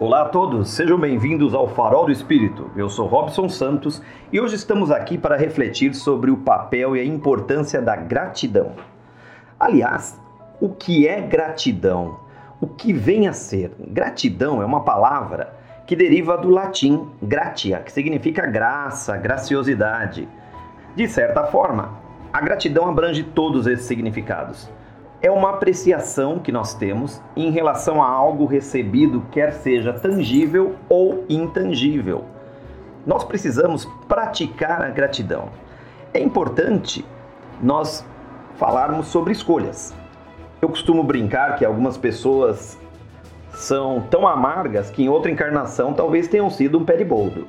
Olá a todos, sejam bem-vindos ao Farol do Espírito. Eu sou Robson Santos e hoje estamos aqui para refletir sobre o papel e a importância da gratidão. Aliás, o que é gratidão? O que vem a ser? Gratidão é uma palavra que deriva do latim gratia, que significa graça, graciosidade. De certa forma, a gratidão abrange todos esses significados é uma apreciação que nós temos em relação a algo recebido, quer seja tangível ou intangível. Nós precisamos praticar a gratidão. É importante nós falarmos sobre escolhas. Eu costumo brincar que algumas pessoas são tão amargas que em outra encarnação talvez tenham sido um pé de boldo.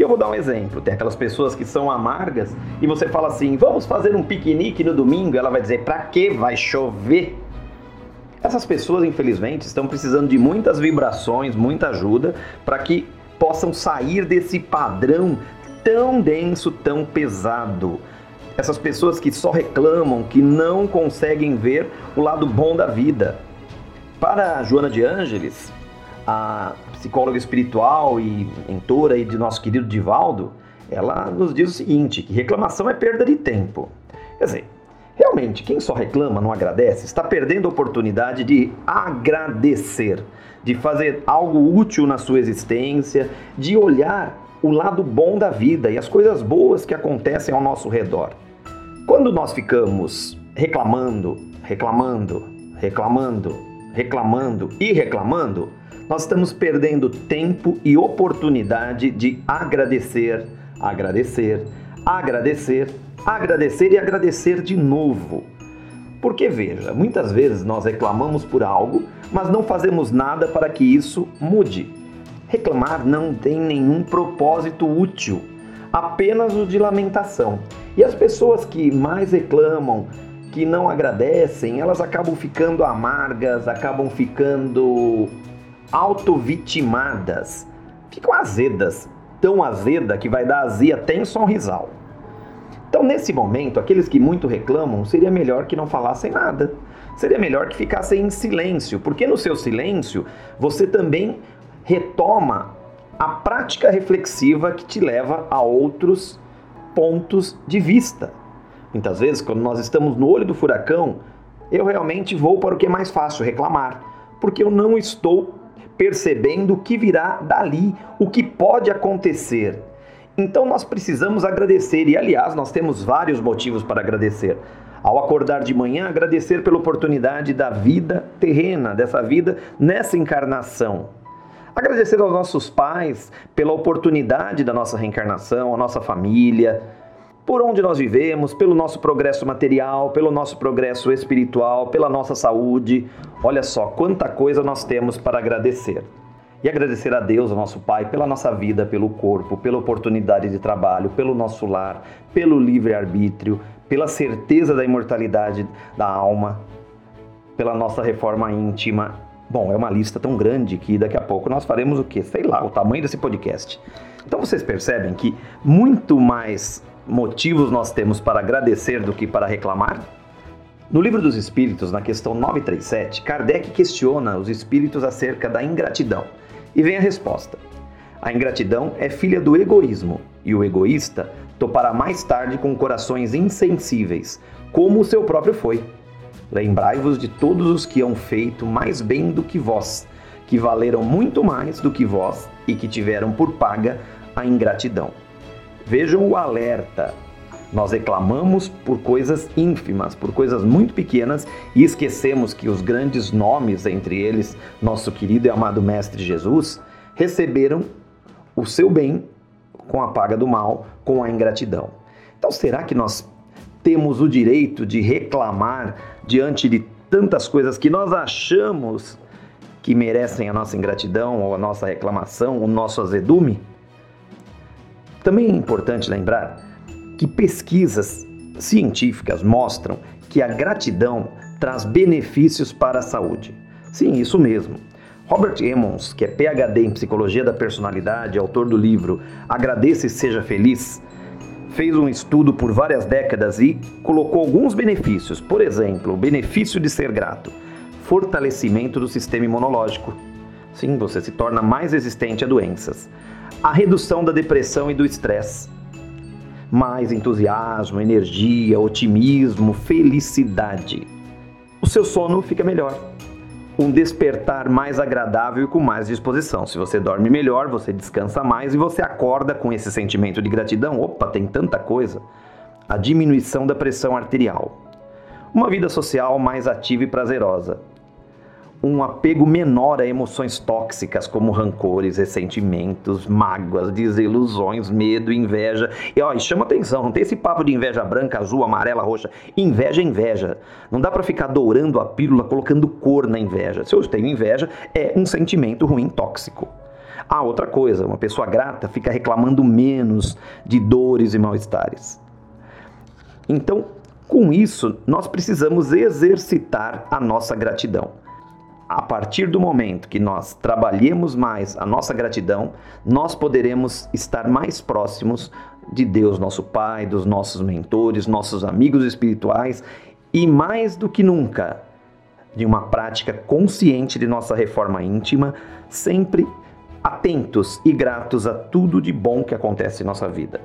E eu vou dar um exemplo. Tem aquelas pessoas que são amargas e você fala assim: vamos fazer um piquenique no domingo. Ela vai dizer: pra que vai chover? Essas pessoas, infelizmente, estão precisando de muitas vibrações, muita ajuda para que possam sair desse padrão tão denso, tão pesado. Essas pessoas que só reclamam, que não conseguem ver o lado bom da vida. Para Joana de Ângeles, a psicóloga espiritual e mentora aí de nosso querido Divaldo, ela nos diz o seguinte, que reclamação é perda de tempo. Quer dizer, realmente, quem só reclama, não agradece, está perdendo a oportunidade de agradecer, de fazer algo útil na sua existência, de olhar o lado bom da vida e as coisas boas que acontecem ao nosso redor. Quando nós ficamos reclamando, reclamando, reclamando, reclamando e reclamando, nós estamos perdendo tempo e oportunidade de agradecer, agradecer, agradecer, agradecer e agradecer de novo. Porque veja, muitas vezes nós reclamamos por algo, mas não fazemos nada para que isso mude. Reclamar não tem nenhum propósito útil, apenas o de lamentação. E as pessoas que mais reclamam, que não agradecem, elas acabam ficando amargas, acabam ficando autovitimadas. Ficam azedas, tão azeda que vai dar azia até em sorrisal. Então, nesse momento, aqueles que muito reclamam, seria melhor que não falassem nada. Seria melhor que ficassem em silêncio, porque no seu silêncio você também retoma a prática reflexiva que te leva a outros pontos de vista. Muitas vezes, quando nós estamos no olho do furacão, eu realmente vou para o que é mais fácil, reclamar, porque eu não estou percebendo o que virá dali, o que pode acontecer. Então nós precisamos agradecer, e aliás, nós temos vários motivos para agradecer. Ao acordar de manhã, agradecer pela oportunidade da vida terrena, dessa vida nessa encarnação. Agradecer aos nossos pais pela oportunidade da nossa reencarnação, a nossa família, por onde nós vivemos, pelo nosso progresso material, pelo nosso progresso espiritual, pela nossa saúde. Olha só quanta coisa nós temos para agradecer. E agradecer a Deus, nosso Pai, pela nossa vida, pelo corpo, pela oportunidade de trabalho, pelo nosso lar, pelo livre-arbítrio, pela certeza da imortalidade da alma, pela nossa reforma íntima. Bom, é uma lista tão grande que daqui a pouco nós faremos o quê? Sei lá, o tamanho desse podcast. Então vocês percebem que muito mais motivos nós temos para agradecer do que para reclamar? No Livro dos Espíritos, na questão 937, Kardec questiona os espíritos acerca da ingratidão. E vem a resposta: A ingratidão é filha do egoísmo, e o egoísta topará mais tarde com corações insensíveis, como o seu próprio foi. Lembrai-vos de todos os que hão feito mais bem do que vós, que valeram muito mais do que vós e que tiveram por paga a ingratidão. Vejam o alerta. Nós reclamamos por coisas ínfimas, por coisas muito pequenas e esquecemos que os grandes nomes, entre eles nosso querido e amado Mestre Jesus, receberam o seu bem com a paga do mal, com a ingratidão. Então, será que nós temos o direito de reclamar diante de tantas coisas que nós achamos que merecem a nossa ingratidão ou a nossa reclamação, o nosso azedume? Também é importante lembrar que pesquisas científicas mostram que a gratidão traz benefícios para a saúde. Sim, isso mesmo. Robert Emmons, que é PhD em Psicologia da Personalidade, autor do livro Agradeça e Seja Feliz, fez um estudo por várias décadas e colocou alguns benefícios. Por exemplo, o benefício de ser grato, fortalecimento do sistema imunológico, Sim, você se torna mais resistente a doenças. A redução da depressão e do estresse. Mais entusiasmo, energia, otimismo, felicidade. O seu sono fica melhor. Um despertar mais agradável e com mais disposição. Se você dorme melhor, você descansa mais e você acorda com esse sentimento de gratidão. Opa, tem tanta coisa. A diminuição da pressão arterial. Uma vida social mais ativa e prazerosa um apego menor a emoções tóxicas como rancores, ressentimentos, mágoas, desilusões, medo, inveja. E ó, chama atenção, não tem esse papo de inveja branca, azul, amarela, roxa. Inveja é inveja. Não dá para ficar dourando a pílula, colocando cor na inveja. Se eu tenho inveja, é um sentimento ruim, tóxico. Ah, outra coisa, uma pessoa grata fica reclamando menos de dores e mal-estares. Então, com isso, nós precisamos exercitar a nossa gratidão a partir do momento que nós trabalhemos mais a nossa gratidão, nós poderemos estar mais próximos de Deus, nosso Pai, dos nossos mentores, nossos amigos espirituais e mais do que nunca, de uma prática consciente de nossa reforma íntima, sempre atentos e gratos a tudo de bom que acontece em nossa vida.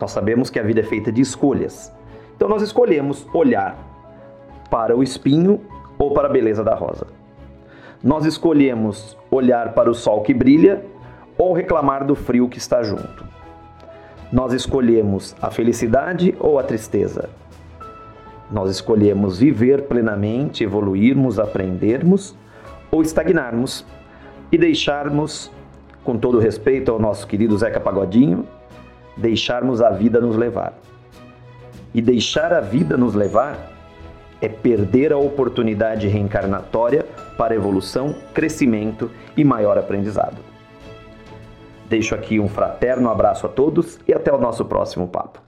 Nós sabemos que a vida é feita de escolhas. Então nós escolhemos olhar para o espinho ou para a beleza da rosa. Nós escolhemos olhar para o sol que brilha ou reclamar do frio que está junto. Nós escolhemos a felicidade ou a tristeza. Nós escolhemos viver plenamente, evoluirmos, aprendermos ou estagnarmos e deixarmos, com todo respeito ao nosso querido Zeca Pagodinho, deixarmos a vida nos levar. E deixar a vida nos levar é perder a oportunidade reencarnatória para evolução, crescimento e maior aprendizado. Deixo aqui um fraterno abraço a todos e até o nosso próximo papo.